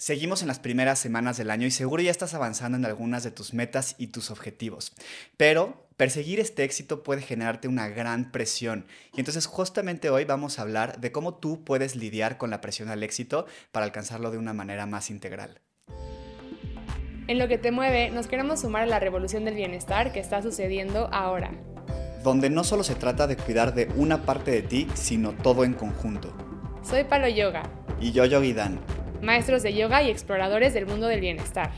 Seguimos en las primeras semanas del año y seguro ya estás avanzando en algunas de tus metas y tus objetivos. Pero perseguir este éxito puede generarte una gran presión. Y entonces justamente hoy vamos a hablar de cómo tú puedes lidiar con la presión al éxito para alcanzarlo de una manera más integral. En lo que te mueve, nos queremos sumar a la revolución del bienestar que está sucediendo ahora. Donde no solo se trata de cuidar de una parte de ti, sino todo en conjunto. Soy Palo Yoga. Y yo, Yogi Dan maestros de yoga y exploradores del mundo del bienestar.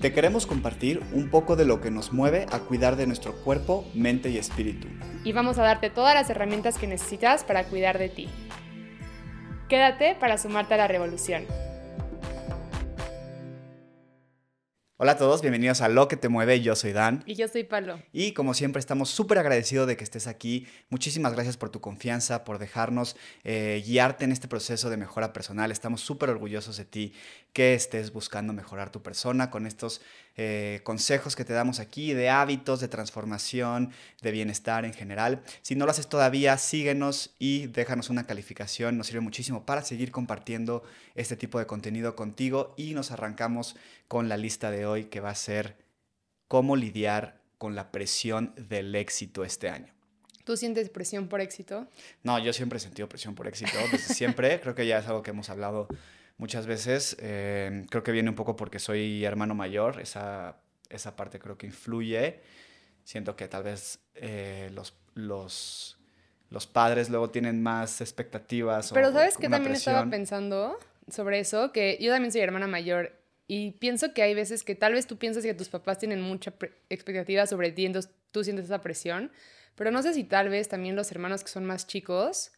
Te queremos compartir un poco de lo que nos mueve a cuidar de nuestro cuerpo, mente y espíritu. Y vamos a darte todas las herramientas que necesitas para cuidar de ti. Quédate para sumarte a la revolución. Hola a todos, bienvenidos a Lo que te mueve. Yo soy Dan. Y yo soy Palo. Y como siempre estamos súper agradecidos de que estés aquí. Muchísimas gracias por tu confianza, por dejarnos eh, guiarte en este proceso de mejora personal. Estamos súper orgullosos de ti que estés buscando mejorar tu persona con estos eh, consejos que te damos aquí de hábitos, de transformación, de bienestar en general. Si no lo haces todavía, síguenos y déjanos una calificación. Nos sirve muchísimo para seguir compartiendo este tipo de contenido contigo y nos arrancamos con la lista de hoy que va a ser cómo lidiar con la presión del éxito este año. ¿Tú sientes presión por éxito? No, yo siempre he sentido presión por éxito, desde siempre. Creo que ya es algo que hemos hablado muchas veces. Eh, creo que viene un poco porque soy hermano mayor, esa, esa parte creo que influye. Siento que tal vez eh, los, los, los padres luego tienen más expectativas. Pero sabes que también estaba pensando sobre eso, que yo también soy hermana mayor y pienso que hay veces que tal vez tú piensas que tus papás tienen mucha expectativa sobre ti, entonces tú sientes esa presión, pero no sé si tal vez también los hermanos que son más chicos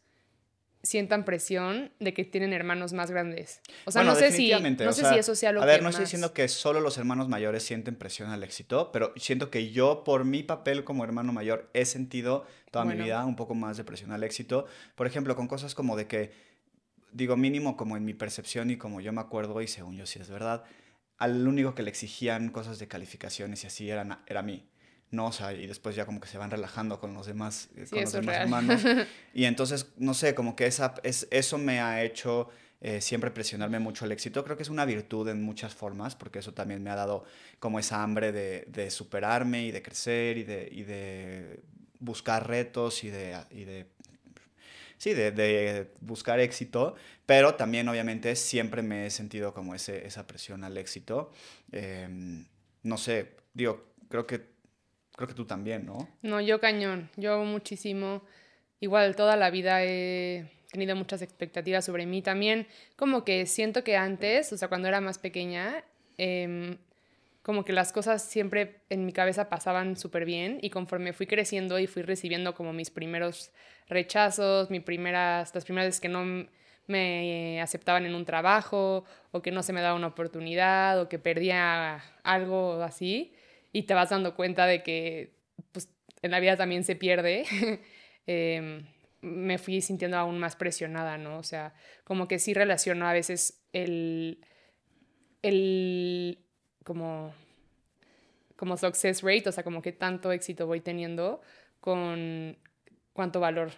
sientan presión de que tienen hermanos más grandes. O sea, no sé, si, no sé si eso sea lo que... A ver, no estoy diciendo que solo los hermanos mayores sienten presión al éxito, pero siento que yo, por mi papel como hermano mayor, he sentido toda mi vida un poco más de presión al éxito. Por ejemplo, con cosas como de que, digo, mínimo como en mi percepción y como yo me acuerdo, y según yo sí es verdad, al único que le exigían cosas de calificaciones y así era, era a mí. ¿No? O sea, y después ya como que se van relajando con los demás, eh, con los demás hermanos. Y entonces, no sé, como que esa, es, eso me ha hecho eh, siempre presionarme mucho al éxito. Creo que es una virtud en muchas formas, porque eso también me ha dado como esa hambre de, de superarme y de crecer y de, y de buscar retos y de, y de sí, de, de, buscar éxito, pero también obviamente siempre me he sentido como ese, esa presión al éxito. Em, no sé, digo, creo que Creo que tú también, ¿no? No, yo cañón. Yo muchísimo. Igual toda la vida he tenido muchas expectativas sobre mí también. Como que siento que antes, o sea, cuando era más pequeña, em, como que las cosas siempre en mi cabeza pasaban súper bien y conforme fui creciendo y fui recibiendo como mis primeros rechazos, mis primeras, las primeras veces que no me aceptaban en un trabajo o que no se me daba una oportunidad o que perdía algo así, y te vas dando cuenta de que pues, en la vida también se pierde, em, me fui sintiendo aún más presionada, ¿no? O sea, como que sí relaciono a veces el, el como, como success rate, o sea, como que tanto éxito voy teniendo con cuánto valor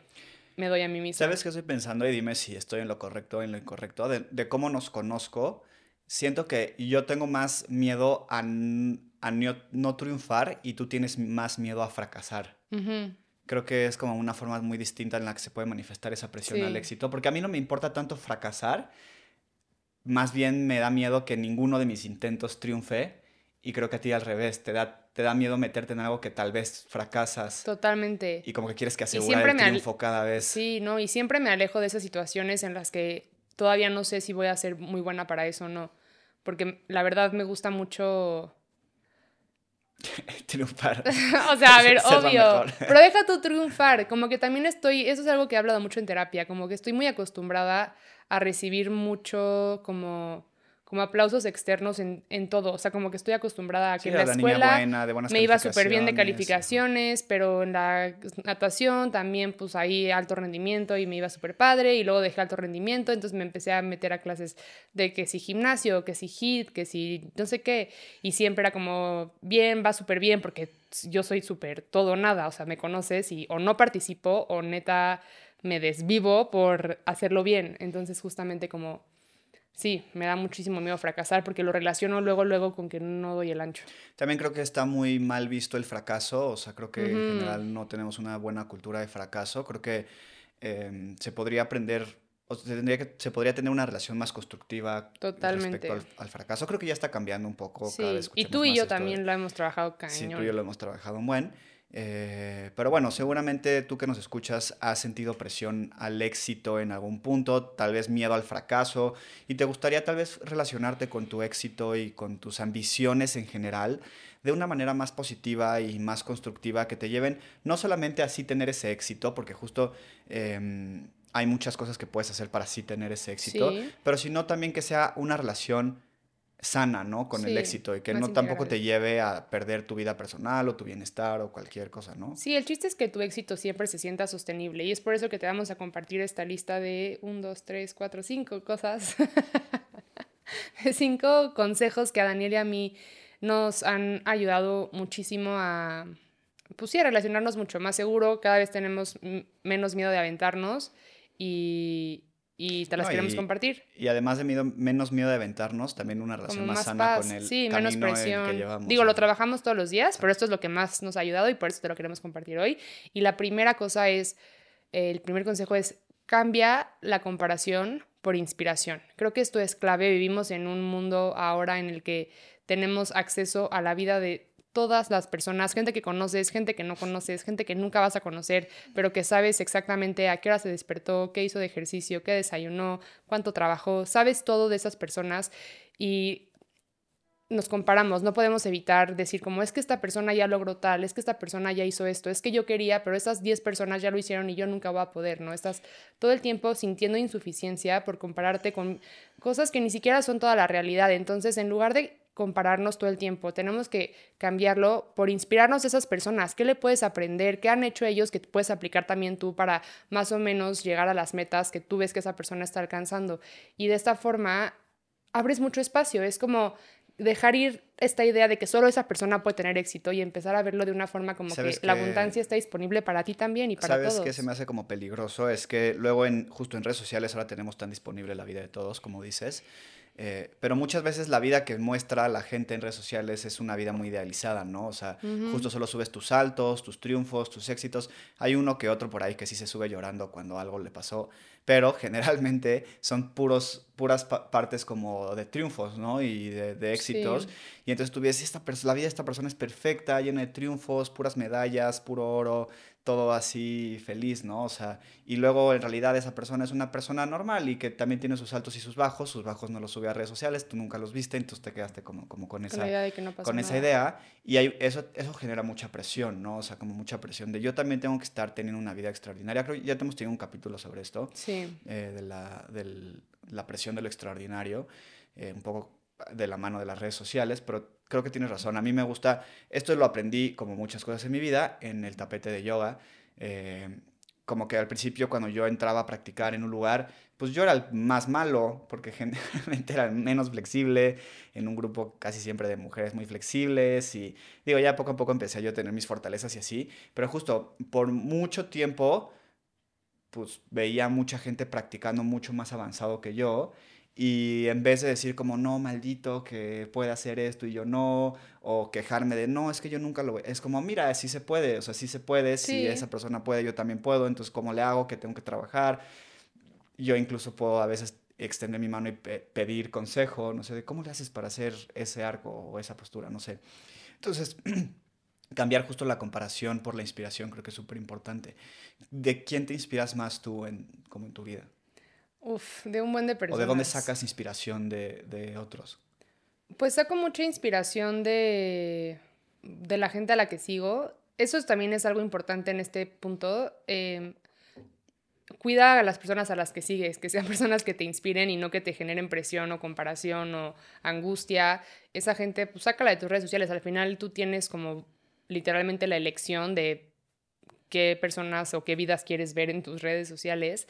me doy a mí misma. ¿Sabes qué estoy pensando? Y dime si estoy en lo correcto o en lo incorrecto. De, de, cómo nos conozco, siento que yo tengo más miedo a a no, triunfar y tú tienes más miedo a fracasar. Creo que es como una forma muy distinta en la que se puede manifestar esa presión al éxito, porque a mí no me importa tanto fracasar, más bien me da miedo que ninguno de mis intentos triunfe y creo que a ti al revés, te da, te da miedo meterte en algo que tal vez fracasas. Totalmente. Y como que quieres que asegurar el triunfo cada vez. Sí, no, y siempre me alejo de esas situaciones en las que todavía no sé si voy a ser muy buena para eso o no, porque la verdad me gusta mucho triunfar. o sea, a ver, obvio. Pero deja tu triunfar. Como que también estoy, eso es algo que he hablado mucho en terapia, como que estoy muy acostumbrada a recibir mucho como como aplausos externos en, en, todo. O sea, como que estoy acostumbrada a que en la, escuela me iba súper bien de calificaciones, pero en la natación también, pues ahí alto rendimiento y me iba súper padre. Y luego dejé alto rendimiento, entonces me empecé a meter a clases de que si gimnasio, que si hit, que si no sé qué. Y siempre era como, bien, va súper bien, porque yo soy súper todo nada. O sea, me conoces y o no participo o neta me desvivo por hacerlo bien. Entonces, justamente como sí, me da muchísimo miedo fracasar porque lo relaciono luego, luego con que no doy el ancho. También creo que está muy mal visto el fracaso, o sea, creo que en general no tenemos una buena cultura de fracaso. Creo que em, se podría aprender, o se, tendría que, se podría tener una relación más constructiva Totalmente. respecto al, fracaso. Creo que ya está cambiando un poco. Sí. y tú y yo también lo hemos trabajado cañón. Sí, tú y yo lo hemos trabajado un buen. Eh, pero bueno, seguramente tú que nos escuchas has sentido presión al éxito en algún punto, tal vez miedo al fracaso, y te gustaría tal vez relacionarte con tu éxito y con tus ambiciones en general de una manera más positiva y más constructiva que te lleven no solamente así tener ese éxito, porque justo em, hay muchas cosas que puedes hacer para así tener ese éxito, pero sino también que sea una relación sana, ¿no? Con el éxito y que no tampoco te lleve a perder tu vida personal o tu bienestar o cualquier cosa, ¿no? Sí, el chiste es que tu éxito siempre se sienta sostenible y es por eso que te vamos a compartir esta lista de un, dos, tres, cuatro, cinco cosas, cinco consejos que a Daniel y a mí nos han ayudado muchísimo a, pues sí, a relacionarnos mucho más seguro, cada vez tenemos menos miedo de aventarnos y, y te las queremos compartir. Y además de miedo, menos miedo de aventarnos, también una relación más, sana con el sí, menos presión. que llevamos. Digo, lo trabajamos todos los días, pero esto es lo que más nos ha ayudado y por eso te lo queremos compartir hoy. Y la primera cosa es, el primer consejo es cambia la comparación por inspiración. Creo que esto es clave. Vivimos en un mundo ahora en el que tenemos acceso a la vida de todas las personas, gente que conoces, gente que no conoces, gente que nunca vas a conocer, pero que sabes exactamente a qué hora se despertó, qué hizo de ejercicio, qué desayunó, cuánto trabajó, sabes todo de esas personas y nos comparamos, no podemos evitar decir como es que esta persona ya logró tal, es que esta persona ya hizo esto, es que yo quería, pero esas 10 personas ya lo hicieron y yo nunca voy a poder, ¿no? Estás todo el tiempo sintiendo insuficiencia por compararte con cosas que ni siquiera son toda la realidad. Entonces, en lugar de compararnos todo el tiempo, tenemos que cambiarlo por inspirarnos a esas personas. ¿Qué le puedes aprender? ¿Qué han hecho ellos que puedes aplicar también tú para más o menos llegar a las metas que tú ves que esa persona está alcanzando? Y de esta forma abres mucho espacio. Es como dejar ir esta idea de que solo esa persona puede tener éxito y empezar a verlo de una forma como que, la abundancia está disponible para ti también y para todos. ¿Sabes qué se me hace como peligroso? Es que luego en justo en redes sociales ahora tenemos tan disponible la vida de todos, como dices, eh, pero muchas veces la vida que muestra la gente en redes sociales es una vida muy idealizada, ¿no? O sea, justo solo subes tus saltos, tus triunfos, tus éxitos. Hay uno que otro por ahí que sí se sube llorando cuando algo le pasó, pero generalmente son puros, puras partes como de triunfos, ¿no? Y de, éxitos. Y entonces tú ves, esta la vida de esta persona es perfecta, llena de triunfos, puras medallas, puro oro, todo así feliz, ¿no? O sea, y luego en realidad esa persona es una persona normal y que también tiene sus altos y sus bajos, sus bajos no los sube a redes sociales, tú nunca los viste, entonces te quedaste como, como con esa, idea, con esa idea y hay, eso, eso genera mucha presión, ¿no? O sea, como mucha presión de yo también tengo que estar teniendo una vida extraordinaria, creo que ya hemos tenido un capítulo sobre esto, sí. Eh, de, la, de la presión de lo extraordinario, eh, un poco de la mano de las redes sociales, pero creo que tienes razón. A mí me gusta, esto lo aprendí como muchas cosas en mi vida, en el tapete de yoga. Eh, como que al principio cuando yo entraba a practicar en un lugar, pues yo era el más malo, porque generalmente era menos flexible, en un grupo casi siempre de mujeres muy flexibles, y digo, ya poco a poco empecé yo a tener mis fortalezas y así, pero justo por mucho tiempo, pues veía mucha gente practicando mucho más avanzado que yo, y en vez de decir como, no, maldito, que puede hacer esto y yo no, o quejarme de, no, es que yo nunca lo voy, es como, mira, sí se puede, o sea, sí se puede, si esa persona puede, yo también puedo, entonces, ¿cómo le hago? que tengo que trabajar? Yo incluso puedo a veces extender mi mano y pedir consejo, no sé, de cómo le haces para hacer ese arco o esa postura, no sé. Entonces, cambiar justo la comparación por la inspiración creo que es súper importante. ¿De quién te inspiras más tú en, como en tu vida? Uf, de un buen de personas. ¿O de dónde sacas inspiración de, de otros? Pues saco mucha inspiración de, de, la gente a la que sigo. Eso también es algo importante en este punto. Em, cuida a las personas a las que sigues, que sean personas que te inspiren y no que te generen presión o comparación o angustia. Esa gente, pues sácala de tus redes sociales. Al final tú tienes como literalmente la elección de qué personas o qué vidas quieres ver en tus redes sociales.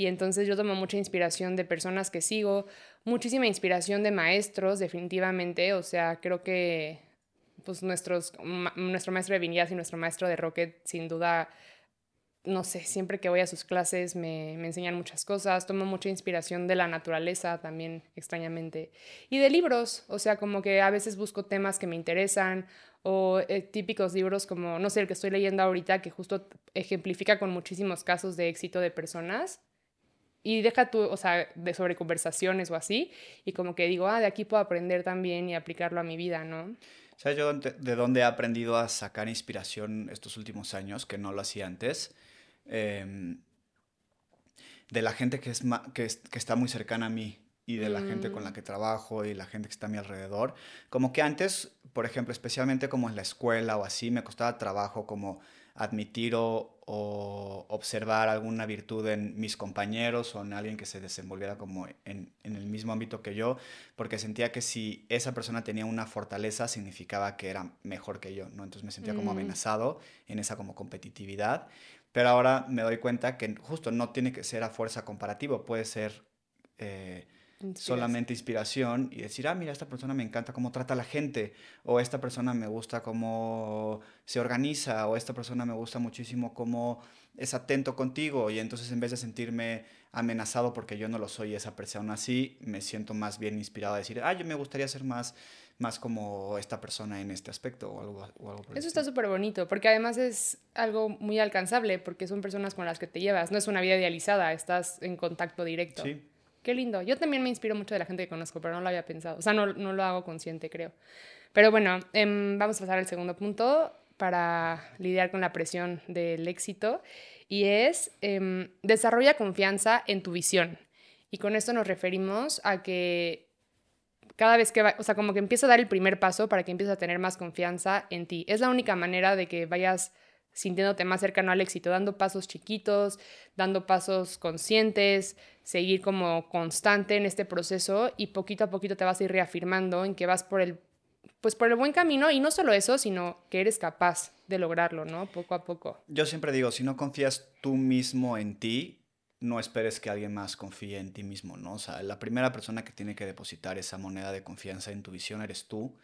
Y entonces yo tomo mucha inspiración de personas que sigo, muchísima inspiración de maestros, definitivamente. O sea, creo que pues nuestros, nuestro maestro de Vinyas y nuestro maestro de Rocket, sin duda, no sé, siempre que voy a sus clases me, me, enseñan muchas cosas, tomo mucha inspiración de la naturaleza también, extrañamente, y de libros, o sea, como que a veces busco temas que me interesan o eh, típicos libros como, no sé, el que estoy leyendo ahorita, que justo ejemplifica con muchísimos casos de éxito de personas. Y deja tú, o sea, de sobre conversaciones o así, y como que digo, ah, de aquí puedo aprender también y aplicarlo a mi vida, ¿no? ¿Sabes yo de dónde he aprendido a sacar inspiración estos últimos años, que no lo hacía antes? Em, de la gente que, es que, que, está muy cercana a mí y de la gente con la mm. que trabajo y la gente que está a mi alrededor. Como que antes, por ejemplo, especialmente como en la escuela o así, me costaba trabajo como admitir o, observar alguna virtud en mis compañeros o en alguien que se desenvolviera como en, en, el mismo ámbito que yo, porque sentía que si esa persona tenía una fortaleza significaba que era mejor que yo, ¿no? Entonces me sentía como mm. amenazado en esa como competitividad. Pero ahora me doy cuenta que justo no tiene que ser a fuerza comparativo, puede ser eh, solamente inspiración y decir, ah, mira, esta persona me encanta cómo trata a la gente, o esta persona me gusta cómo se organiza, o esta persona me gusta muchísimo cómo es atento contigo, y entonces en vez de sentirme amenazado porque yo no lo soy esa persona así, me siento más bien inspirado a decir, ah, yo me gustaría ser más más como esta persona en este aspecto o algo, o algo Eso está súper bonito, porque además es algo muy alcanzable, porque son personas con las que te llevas, no es una vida idealizada, estás en contacto directo. Sí. Qué lindo. Yo también me inspiro mucho de la gente que conozco, pero no lo había pensado. O sea, no, no lo hago consciente, creo. Pero bueno, em, vamos a pasar al segundo punto para lidiar con la presión del éxito y es em, desarrolla confianza en tu visión. Y con esto nos referimos a que cada vez que va, o sea, como que empieza a dar el primer paso para que empieces a tener más confianza en ti. Es la única manera de que vayas sintiéndote más cercano al éxito, dando pasos chiquitos, dando pasos conscientes, seguir como constante en este proceso y poquito a poquito te vas a ir reafirmando en que vas por el pues por el buen camino y no solo eso, sino que eres capaz de lograrlo, ¿no? Poco a poco. Yo siempre digo, si no confías tú mismo en ti, no esperes que alguien más confíe en ti mismo, ¿no? O sea, la primera persona que tiene que depositar esa moneda de confianza en tu visión eres tú.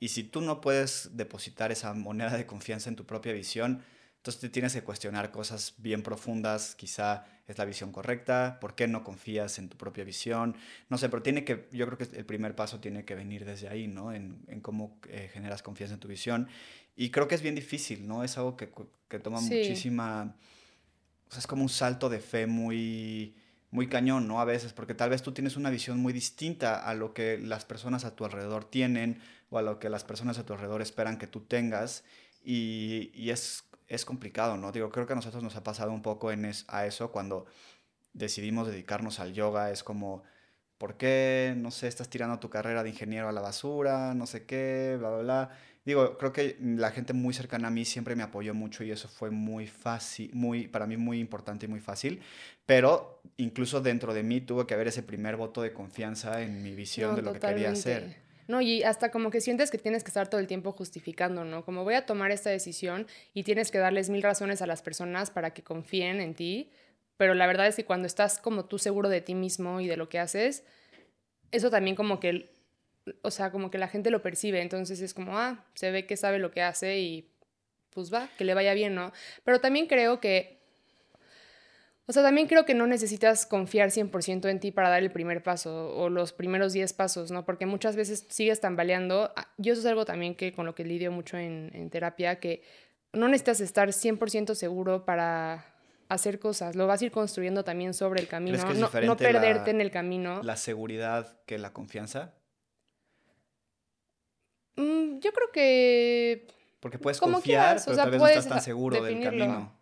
Y si tú no puedes depositar esa moneda de confianza en tu propia visión, entonces te tienes que cuestionar cosas bien profundas, quizá es la visión correcta, por qué no confías en tu propia visión, no sé, pero tiene que, yo creo que el primer paso tiene que venir desde ahí, ¿no? En, en cómo eh, generas confianza en tu visión. Y creo que es bien difícil, ¿no? Es algo que, que toma muchísima o sea, es como un salto de fe muy, muy cañón, ¿no? A veces, porque tal vez tú tienes una visión muy distinta a lo que las personas a tu alrededor tienen o a lo que las personas a tu alrededor esperan que tú tengas y, y es, es complicado, ¿no? Digo, creo que a nosotros nos ha pasado un poco en a eso cuando decidimos dedicarnos al yoga, es como... ¿Por qué, no sé, estás tirando tu carrera de ingeniero a la basura? No sé qué, bla, bla, bla digo, creo que la gente muy cercana a mí siempre me apoyó mucho y eso fue muy fácil, muy, para mí muy importante y muy fácil, pero incluso dentro de mí tuvo que haber ese primer voto de confianza en mi visión de lo que quería hacer. No, y hasta como que sientes que tienes que estar todo el tiempo justificando, ¿no? Como voy a tomar esta decisión y tienes que darles mil razones a las personas para que confíen en ti, pero la verdad es que cuando estás como tú seguro de ti mismo y de lo que haces, eso también como que o sea, como que la gente lo percibe, entonces es como, ah, se ve que sabe lo que hace y pues va, que le vaya bien, ¿no? Pero también creo que, o sea, también creo que no necesitas confiar 100% en ti para dar el primer paso o los primeros 10 pasos, ¿no? Porque muchas veces sigues tambaleando. Ah, yo eso es algo también que con lo que lidio mucho en, en terapia, que no necesitas estar 100% seguro para hacer cosas, lo vas a ir construyendo también sobre el camino, no, no, perderte en el camino. La seguridad que la confianza. Mm, yo creo que... Porque puedes confiar, pero tal vez no estás tan seguro del camino.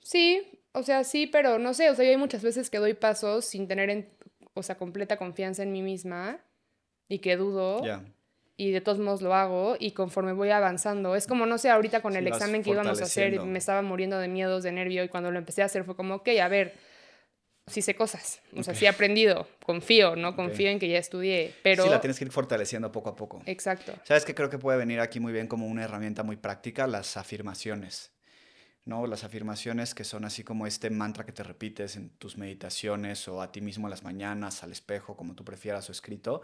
Sí, o sea, sí, pero no sé, o sea, hay muchas veces que doy pasos sin tener, o sea, completa confianza en mí misma y que dudo. Y de todos modos lo hago y conforme voy avanzando. Es como, no sé, ahorita con el examen que íbamos a hacer, me estaba muriendo de miedos, de nervio y cuando lo empecé a hacer fue como, ok, a ver, sí sé cosas, o sea, sí he aprendido, confío, ¿no? Confío en que ya estudié, pero... Sí, la tienes que ir fortaleciendo poco a poco. Exacto. ¿Sabes qué creo que puede venir aquí muy bien como una herramienta muy práctica? Las afirmaciones, ¿no? Las afirmaciones que son así como este mantra que te repites en tus meditaciones o a ti mismo en las mañanas, al espejo, como tú prefieras o escrito,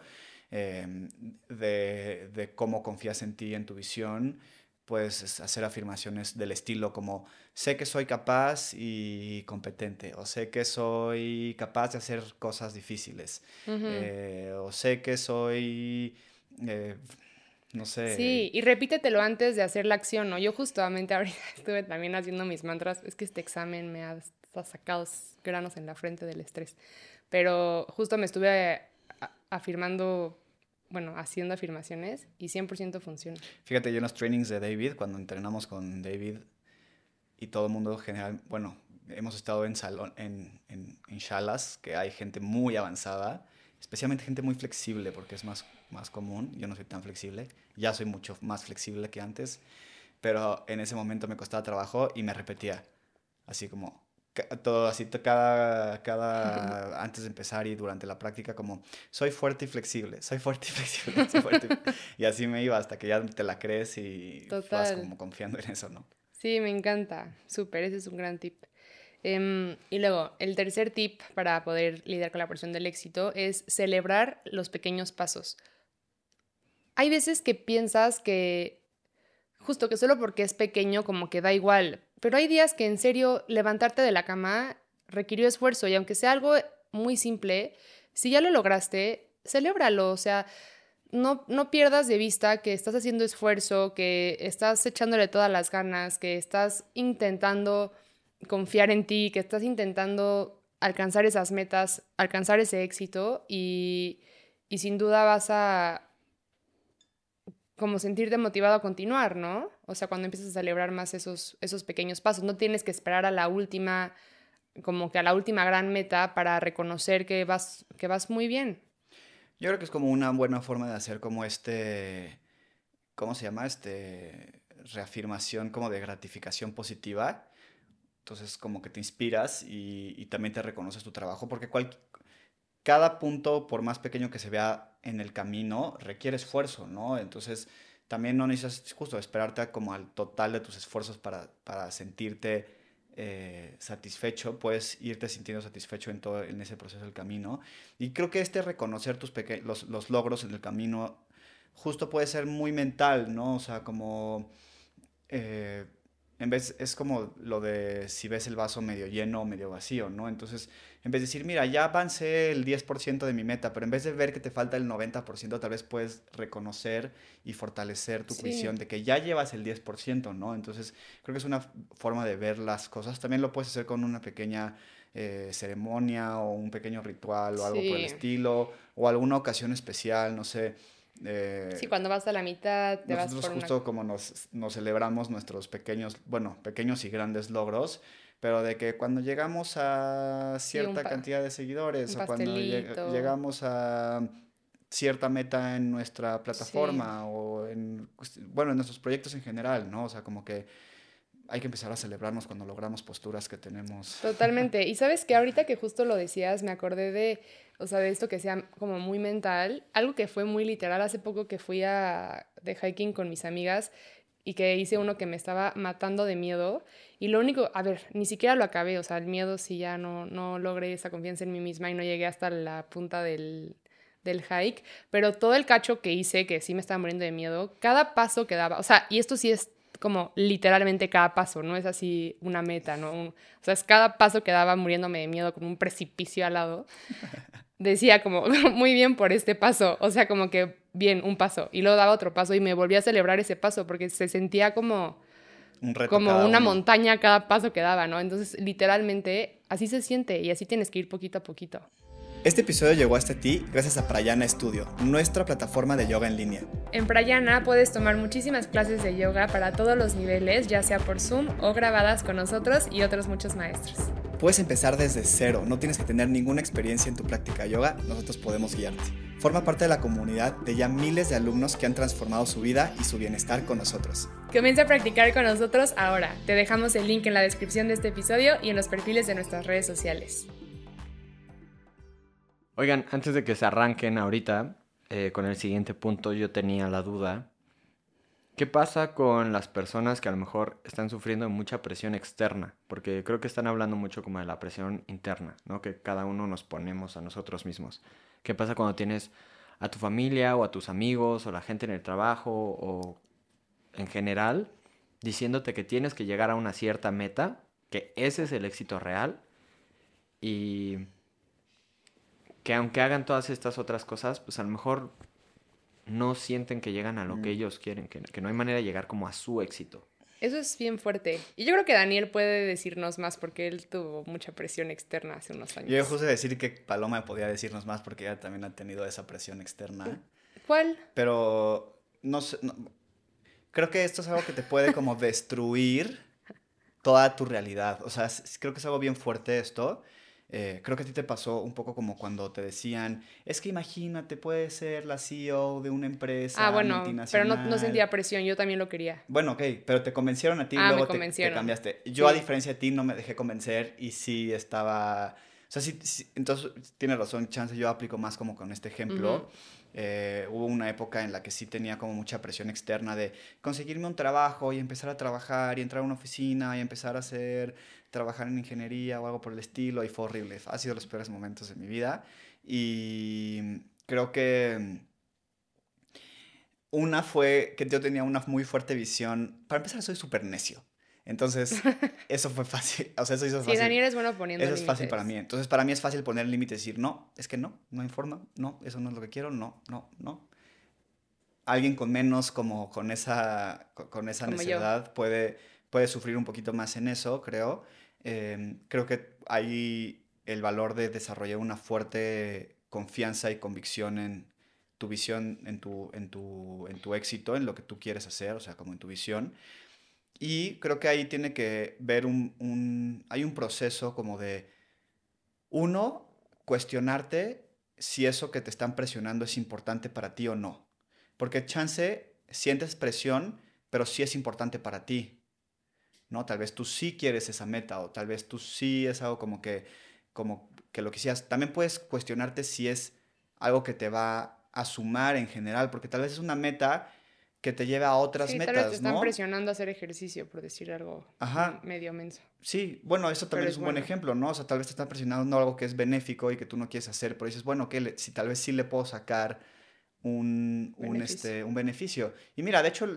em, de, de cómo confías en ti, en tu visión, puedes hacer afirmaciones del estilo como sé que soy capaz y competente, o sé que soy capaz de hacer cosas difíciles, eh, o sé que soy, eh, no sé. Sí, y repítetelo antes de hacer la acción, ¿no? Yo justamente ahorita estuve también haciendo mis mantras, es que este examen me ha sacado granos en la frente del estrés, pero justo me estuve afirmando bueno, haciendo afirmaciones y 100% funciona. Fíjate, yo en los trainings de David, cuando entrenamos con David y todo el mundo general, bueno, hemos estado en, salón, en, en, en shalas, que hay gente muy avanzada, especialmente gente muy flexible, porque es más, más común, yo no soy tan flexible, ya soy mucho más flexible que antes, pero en ese momento me costaba trabajo y me repetía, así como, todo así, cada, cada, antes de empezar y durante la práctica, como, soy fuerte y flexible, soy fuerte y flexible, soy fuerte y, así me iba hasta que ya te la crees y vas como confiando en eso, ¿no? Sí, me encanta, súper, ese es un gran tip. Em, y luego, el tercer tip para poder lidiar con la presión del éxito es celebrar los pequeños pasos. Hay veces que piensas que justo que solo porque es pequeño como que da igual, pero hay días que en serio levantarte de la cama requirió esfuerzo y aunque sea algo muy simple, si ya lo lograste, celébralo, o sea, no, no pierdas de vista que estás haciendo esfuerzo, que estás echándole todas las ganas, que estás intentando confiar en ti, que estás intentando alcanzar esas metas, alcanzar ese éxito y, y sin duda vas a como sentirte motivado a continuar, ¿no? O sea, cuando empiezas a celebrar más esos, esos pequeños pasos, no tienes que esperar a la última, como que a la última gran meta para reconocer que vas, que vas muy bien. Yo creo que es como una buena forma de hacer como este, ¿cómo se llama? Este, reafirmación como de gratificación positiva. Entonces como que te inspiras y, también te reconoces tu trabajo, porque cual, cada punto, por más pequeño que se vea en el camino, requiere esfuerzo, ¿no? Entonces, también no necesitas justo esperarte como al total de tus esfuerzos para, para sentirte eh, satisfecho, puedes irte sintiendo satisfecho en todo en ese proceso del camino. Y creo que este reconocer tus los, los logros en el camino justo puede ser muy mental, ¿no? O sea, como... Eh, en vez, es como lo de si ves el vaso medio lleno o medio vacío, ¿no? Entonces, en vez de decir, mira, ya avancé el 10% de mi meta, pero en vez de ver que te falta el 90%, tal vez puedes reconocer y fortalecer tu visión de que ya llevas el 10%, ¿no? Entonces, creo que es una forma de ver las cosas. También lo puedes hacer con una pequeña eh, ceremonia o un pequeño ritual o algo por el estilo, o alguna ocasión especial, no sé eh, sí, cuando vas a la mitad, te vas por justo como nos, nos, celebramos nuestros pequeños, bueno, pequeños y grandes logros, pero de que cuando llegamos a cierta cantidad de seguidores o cuando llegamos a cierta meta en nuestra plataforma o en, bueno, en nuestros proyectos en general, ¿no? O sea, como que hay que empezar a celebrarnos cuando logramos posturas que tenemos. Totalmente. Y sabes que ahorita que justo lo decías, me acordé de, o sea, de esto que sea como muy mental, algo que fue muy literal hace poco que fui a de hiking con mis amigas y que hice uno que me estaba matando de miedo y lo único, a ver, ni siquiera lo acabé, o sea, el miedo sí ya no, no logré esa confianza en mí misma y no llegué hasta la punta del, del hike, pero todo el cacho que hice, que sí me estaba muriendo de miedo, cada paso que daba, o sea, y esto sí es como literalmente cada paso, no es así una meta, ¿no? o sea, es cada paso que daba muriéndome de miedo con un precipicio al lado. Decía como, muy bien por este paso, o sea, como que bien, un paso, y luego daba otro paso y me volví a celebrar ese paso porque se sentía como, como una montaña cada paso que daba, ¿no? Entonces, literalmente, así se siente y así tienes que ir poquito a poquito. Este episodio llegó hasta ti gracias a Prayana Studio, nuestra plataforma de yoga en línea. En Prayana puedes tomar muchísimas clases de yoga para todos los niveles, ya sea por Zoom o grabadas con nosotros y otros muchos maestros. Puedes empezar desde cero, no tienes que tener ninguna experiencia en tu práctica de yoga, nosotros podemos guiarte. Forma parte de la comunidad de ya miles de alumnos que han transformado su vida y su bienestar con nosotros. Comienza a practicar con nosotros ahora. Te dejamos el link en la descripción de este episodio y en los perfiles de nuestras redes sociales. Oigan, antes de que se arranquen ahorita eh, con el siguiente punto, yo tenía la duda. ¿Qué pasa con las personas que a lo mejor están sufriendo mucha presión externa? Porque creo que están hablando mucho como de la presión interna, ¿no? Que cada uno nos ponemos a nosotros mismos. ¿Qué pasa cuando tienes a tu familia o a tus amigos o la gente en el trabajo o en general diciéndote que tienes que llegar a una cierta meta, que ese es el éxito real y que aunque hagan todas estas otras cosas, pues a lo mejor no sienten que llegan a lo que mm. ellos quieren, que, que, no hay manera de llegar como a su éxito. Eso es bien fuerte. Y yo creo que Daniel puede decirnos más porque él tuvo mucha presión externa hace unos años. Yo justo decir que Paloma podía decirnos más porque ella también ha tenido esa presión externa. ¿Cuál? Pero no sé, creo que esto es algo que te puede como destruir toda tu realidad. O sea, creo que es algo bien fuerte esto. Eh, creo que a ti te pasó un poco como cuando te decían, es que imagínate, puede ser la CEO de una empresa ah, bueno, Pero no, sentía presión, yo también lo quería. Bueno, ok, pero te convencieron a ti y ah, luego te, cambiaste. Yo, a diferencia de ti, no me dejé convencer y sí estaba... O sea, sí, entonces tiene razón, chance, yo aplico más como con este ejemplo. Eh, hubo una época en la que sí tenía como mucha presión externa de conseguirme un trabajo y empezar a trabajar y entrar a una oficina y empezar a hacer, trabajar en ingeniería o algo por el estilo y fue horrible. Ha sido los peores momentos de mi vida y creo que una fue que yo tenía una muy fuerte visión. Para empezar, soy súper necio. Entonces, eso fue fácil. O sea, eso hizo fácil. Sí, Daniel es bueno poniendo Eso es fácil para mí. Entonces, para mí es fácil poner límites y decir, no, es que no, no hay forma, no, eso no es lo que quiero, no, no, no. Alguien con menos, como con esa, con esa necesidad, puede, puede sufrir un poquito más en eso, creo. Em, creo que hay el valor de desarrollar una fuerte confianza y convicción en tu visión, en tu, en tu, en tu éxito, en lo que tú quieres hacer, o sea, como en tu visión. Y creo que ahí tiene que ver un, un, hay un proceso como de, uno, cuestionarte si eso que te están presionando es importante para ti o no. Porque chance, sientes presión, pero sí es importante para ti. ¿No? Tal vez tú sí quieres esa meta o tal vez tú sí es algo como que, como que lo quisieras. También puedes cuestionarte si es algo que te va a sumar en general, porque tal vez es una meta que te lleve a otras sí, metas, tal vez te están presionando a hacer ejercicio, por decir algo medio menso. Sí, bueno, eso también es un buen ejemplo, ¿no? O sea, tal vez te están presionando algo que es benéfico y que tú no quieres hacer, pero dices, bueno, que si tal vez sí le puedo sacar un, un, este, un beneficio. Y mira, de hecho,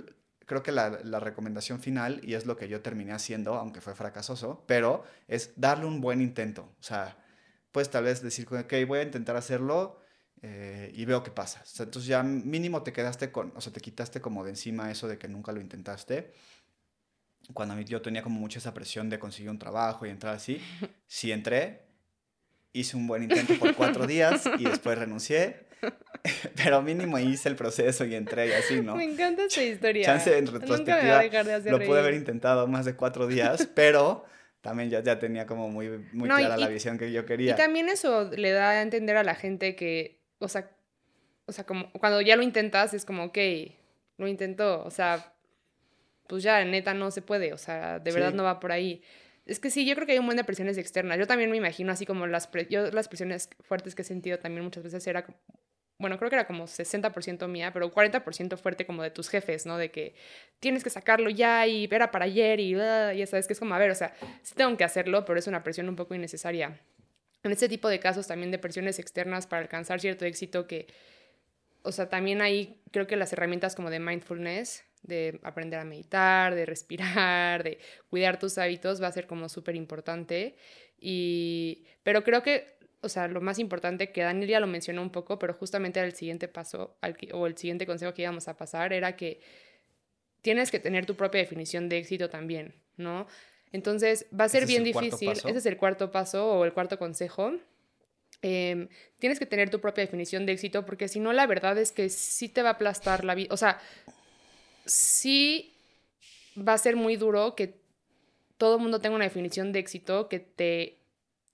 creo que la, la, recomendación final, y es lo que yo terminé haciendo, aunque fue fracasoso, pero es darle un buen intento. O sea, puedes tal vez decir, ok, voy a intentar hacerlo eh, y veo qué pasa. entonces ya mínimo te quedaste con, o sea, te quitaste como de encima eso de que nunca lo intentaste. Cuando yo tenía como mucha esa presión de conseguir un trabajo y entrar así, sí entré, hice un buen intento por cuatro días y después renuncié. Pero mínimo hice el proceso y entré y así, ¿no? Me encanta esa historia. Chance en retrospectiva lo pude haber intentado más de cuatro días, pero también ya, ya tenía como muy, muy clara la visión que yo quería. Y también eso le da a entender a la gente que o sea, o sea, como cuando ya lo intentas es como, ok, lo intentó, o sea, pues ya, neta, no se puede, o sea, de verdad no va por ahí. Es que sí, yo creo que hay un buen de presiones externas. Yo también me imagino así como las, yo, las presiones fuertes que he sentido también muchas veces era, bueno, creo que era como 60% mía, pero 40% fuerte como de tus jefes, ¿no? De que tienes que sacarlo ya y era para ayer y ya sabes que es como, a ver, o sea, sí tengo que hacerlo, pero es una presión un poco innecesaria en este tipo de casos también de presiones externas para alcanzar cierto éxito que, o sea, también hay creo que las herramientas como de mindfulness, de aprender a meditar, de respirar, de cuidar tus hábitos va a ser como súper importante. Y, pero creo que, o sea, lo más importante que Daniel ya lo mencionó un poco, pero justamente el siguiente paso o el siguiente consejo que íbamos a pasar era que tienes que tener tu propia definición de éxito también, ¿no? Entonces va a ser bien difícil. Ese es el cuarto paso o el cuarto consejo. Em, tienes que tener tu propia definición de éxito porque si no, la verdad es que sí te va a aplastar la vida. O sea, sí va a ser muy duro que todo el mundo tenga una definición de éxito que te...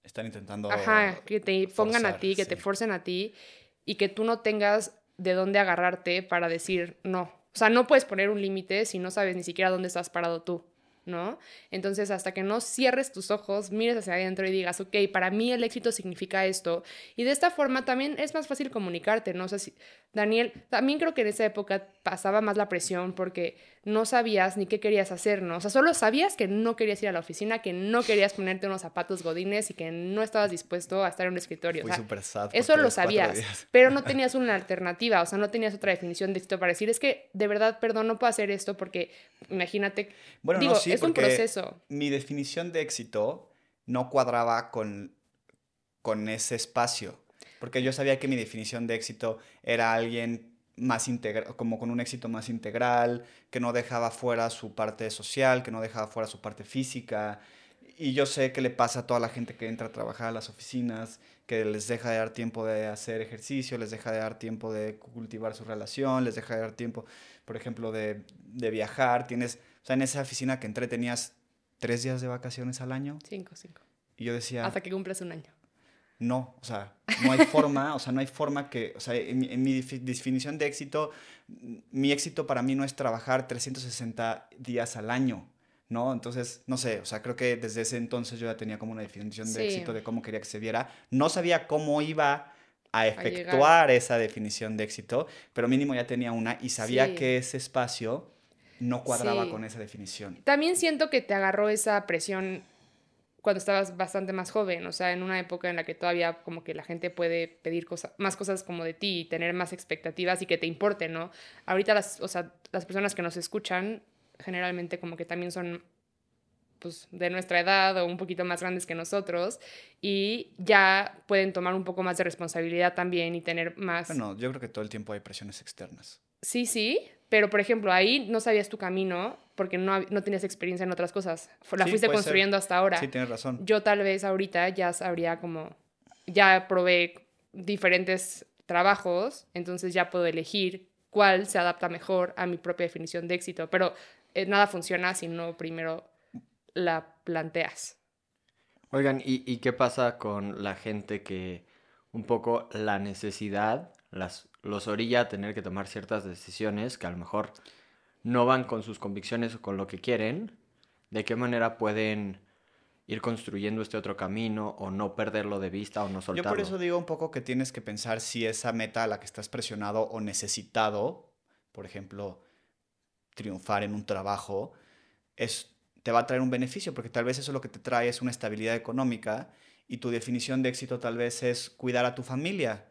Están intentando... Ajá, que te pongan a ti, que te forcen a ti y que tú no tengas de dónde agarrarte para decir no. O sea, no puedes poner un límite si no sabes ni siquiera dónde estás parado tú. ¿no? Entonces, hasta que no cierres tus ojos, mires hacia adentro y digas, ok, para mí el éxito significa esto. Y de esta forma también es más fácil comunicarte, ¿no? O sea, Daniel, también creo que en esa época pasaba más la presión porque no sabías ni qué querías hacer, ¿no? O sea, solo sabías que no querías ir a la oficina, que no querías ponerte unos zapatos godines y que no estabas dispuesto a estar en un escritorio. Fui súper sad. Eso lo sabías, pero no tenías una alternativa, o sea, no tenías otra definición de éxito para decir, es que de verdad, perdón, no puedo hacer esto porque imagínate, bueno, digo, no, sí, es un proceso. Mi definición de éxito no cuadraba con, con ese espacio porque yo sabía que mi definición de éxito era alguien más integral, como con un éxito más integral, que no dejaba fuera su parte social, que no dejaba fuera su parte física. Y yo sé que le pasa a toda la gente que entra a trabajar a las oficinas, que les deja de dar tiempo de hacer ejercicio, les deja de dar tiempo de cultivar su relación, les deja de dar tiempo, por ejemplo, de, de viajar. Tienes, o sea, en esa oficina que entré tenías tres días de vacaciones al año. Cinco, cinco. Y yo decía... Hasta que cumples un año. No, o sea, no hay forma, o sea, no hay forma que, o sea, en, mi definición de éxito, mi éxito para mí no es trabajar 360 días al año, ¿no? Entonces, no sé, o sea, creo que desde ese entonces yo ya tenía como una definición de éxito de cómo quería que se viera. No sabía cómo iba a efectuar esa definición de éxito, pero mínimo ya tenía una y sabía que ese espacio no cuadraba con esa definición. También siento que te agarró esa presión cuando estabas bastante más joven, o sea, en una época en la que todavía como que la gente puede pedir cosas, más cosas como de ti y tener más expectativas y que te importe, ¿no? Ahorita las, o sea, las personas que nos escuchan generalmente como que también son pues de nuestra edad o un poquito más grandes que nosotros y ya pueden tomar un poco más de responsabilidad también y tener más... Bueno, yo creo que todo el tiempo hay presiones externas. Sí, sí, pero por ejemplo, ahí no sabías tu camino porque no, no tenías experiencia en otras cosas. La fuiste construyendo hasta ahora. Sí, tienes razón. Yo tal vez ahorita ya sabría como, ya probé diferentes trabajos, entonces ya puedo elegir cuál se adapta mejor a mi propia definición de éxito, pero eh, nada funciona si no primero la planteas. Oigan, ¿y, ¿y qué pasa con la gente que un poco la necesidad las, los orilla a tener que tomar ciertas decisiones que a lo mejor no van con sus convicciones o con lo que quieren, de qué manera pueden ir construyendo este otro camino o no perderlo de vista o no soltarlo. Yo por eso digo un poco que tienes que pensar si esa meta a la que estás presionado o necesitado, por ejemplo, triunfar en un trabajo, es, te va a traer un beneficio, porque tal vez eso lo que te trae es una estabilidad económica y tu definición de éxito tal vez es cuidar a tu familia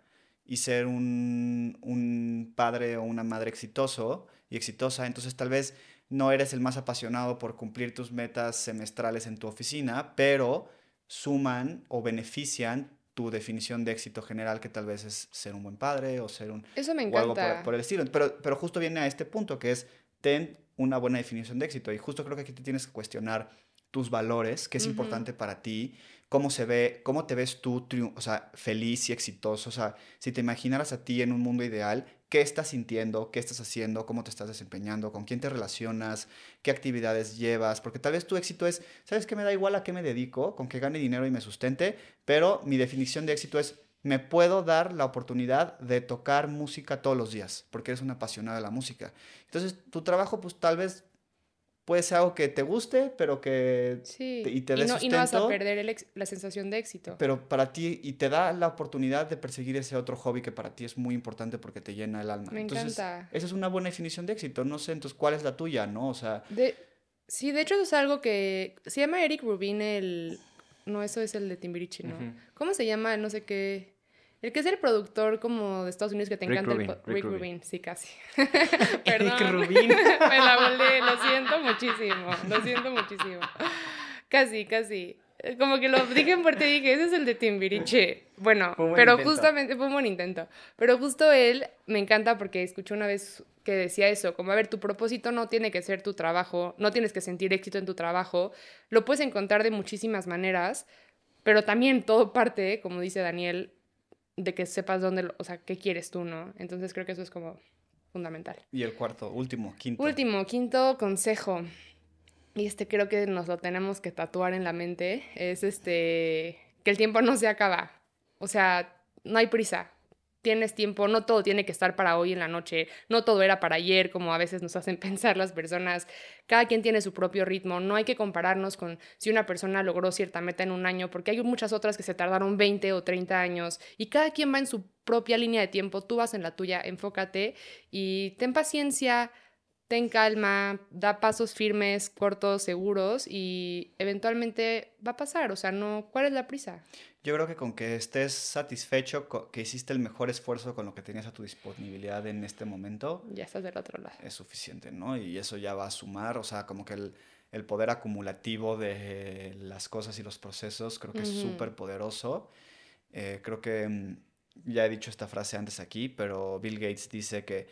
y ser un, un padre o una madre exitoso y exitosa, entonces tal vez no eres el más apasionado por cumplir tus metas semestrales en tu oficina, pero suman o benefician tu definición de éxito general, que tal vez es ser un buen padre o ser un... Eso me encanta. O algo por, el estilo. Pero, pero justo viene a este punto, que es, ten una buena definición de éxito. Y justo creo que aquí te tienes que cuestionar tus valores, qué es importante para ti, cómo se ve, cómo te ves tú, o sea, feliz y exitoso. O sea, si te imaginaras a ti en un mundo ideal, ¿qué estás sintiendo? ¿Qué estás haciendo? ¿Cómo te estás desempeñando? ¿Con quién te relacionas? ¿Qué actividades llevas? Porque tal vez tu éxito es, ¿sabes qué me da igual a qué me dedico? Con que gane dinero y me sustente, pero mi definición de éxito es, me puedo dar la oportunidad de tocar música todos los días, porque eres una apasionada de la música. Entonces, tu trabajo, pues tal vez puede ser algo que te guste, pero que sí. y te dé y no, y no vas a perder la sensación de éxito. Pero para ti, y te da la oportunidad de perseguir ese otro hobby que para ti es muy importante porque te llena el alma. Me entonces, encanta. Esa es una buena definición de éxito. No sé, entonces, ¿cuál es la tuya, no? O sea... De, sí, de hecho eso es algo que... Se llama Eric Rubin el... No, eso es el de Timbiriche, ¿no? ¿Cómo se llama? No sé qué... El que es el productor como de Estados Unidos que te encanta Rubin, el Rick, Rubin. sí, casi. Rick Rubin. Me la volé, lo siento muchísimo, lo siento muchísimo. Casi, casi. Como que lo dije en y dije, ese es el de Timbiriche. Bueno, pero justamente fue un buen intento. Pero justo él me encanta porque escuché una vez que decía eso, como a ver, tu propósito no tiene que ser tu trabajo, no tienes que sentir éxito en tu trabajo, lo puedes encontrar de muchísimas maneras, pero también todo parte, como dice Daniel, de que sepas dónde, o sea, qué quieres tú, ¿no? Entonces creo que eso es como fundamental. Y el cuarto, último, quinto. Último, quinto consejo. Y este creo que nos lo tenemos que tatuar en la mente. Es este, que el tiempo no se acaba. O sea, no hay prisa. Tienes tiempo, no todo tiene que estar para hoy en la noche, no todo era para ayer, como a veces nos hacen pensar las personas. Cada quien tiene su propio ritmo, no hay que compararnos con si una persona logró cierta meta en un año, porque hay muchas otras que se tardaron 20 o 30 años y cada quien va en su propia línea de tiempo, tú vas en la tuya, enfócate y ten paciencia, ten calma, da pasos firmes, cortos, seguros y eventualmente va a pasar, o sea, no, ¿cuál es la prisa? Yo creo que con que estés satisfecho, que hiciste el mejor esfuerzo con lo que tenías a tu disponibilidad en este momento. Ya estás del otro lado. Es suficiente, ¿no? Y eso ya va a sumar, o sea, como que el, poder acumulativo de las cosas y los procesos creo que es súper poderoso. Eh, creo que mm, ya he dicho esta frase antes aquí, pero Bill Gates dice que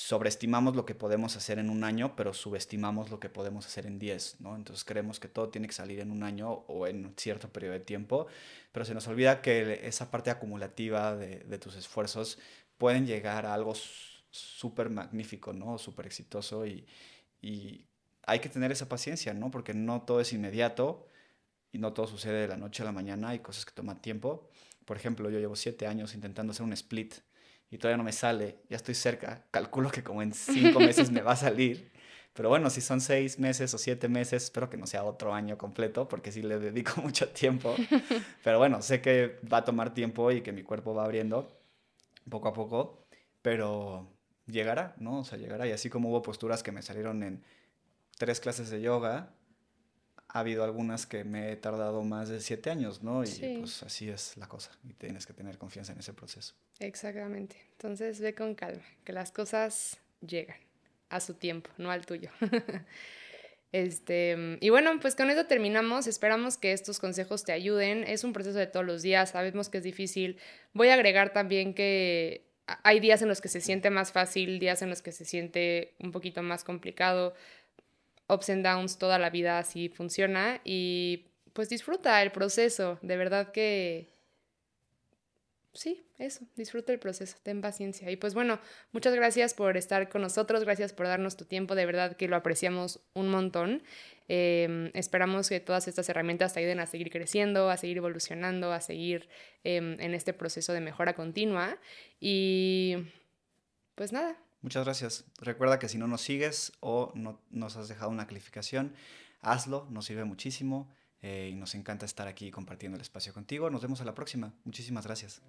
sobreestimamos lo que podemos hacer en un año, pero subestimamos lo que podemos hacer en 10, ¿no? Entonces creemos que todo tiene que salir en un año o en cierto periodo de tiempo, pero se nos olvida que esa parte acumulativa de, tus esfuerzos pueden llegar a algo súper magnífico, ¿no? Súper exitoso y, y hay que tener esa paciencia, ¿no? Porque no todo es inmediato y no todo sucede de la noche a la mañana, hay cosas que toman tiempo. Por ejemplo, yo llevo siete años intentando hacer un split y todavía no me sale, ya estoy cerca, calculo que como en cinco meses me va a salir. Pero bueno, si son seis meses o siete meses, espero que no sea otro año completo, porque sí le dedico mucho tiempo. Pero bueno, sé que va a tomar tiempo y que mi cuerpo va abriendo poco a poco, pero llegará, ¿no? O sea, llegará. Y así como hubo posturas que me salieron en tres clases de yoga, ha habido algunas que me he tardado más de siete años, ¿no? Y pues así es la cosa. Y tienes que tener confianza en ese proceso. Exactamente. Entonces ve con calma, que las cosas llegan a su tiempo, no al tuyo. este, y bueno, pues con eso terminamos. Esperamos que estos consejos te ayuden. Es un proceso de todos los días, sabemos que es difícil. Voy a agregar también que hay días en los que se siente más fácil, días en los que se siente un poquito más complicado ups and downs toda la vida así funciona y pues disfruta el proceso, de verdad que sí, eso, disfruta el proceso, ten paciencia. Y pues bueno, muchas gracias por estar con nosotros, gracias por darnos tu tiempo, de verdad que lo apreciamos un montón. Em, esperamos que todas estas herramientas te ayuden a seguir creciendo, a seguir evolucionando, a seguir em, en este proceso de mejora continua. Y pues nada, Muchas gracias. Recuerda que si no nos sigues o no nos has dejado una calificación, hazlo, nos sirve muchísimo eh, y nos encanta estar aquí compartiendo el espacio contigo. Nos vemos a la próxima. Muchísimas gracias.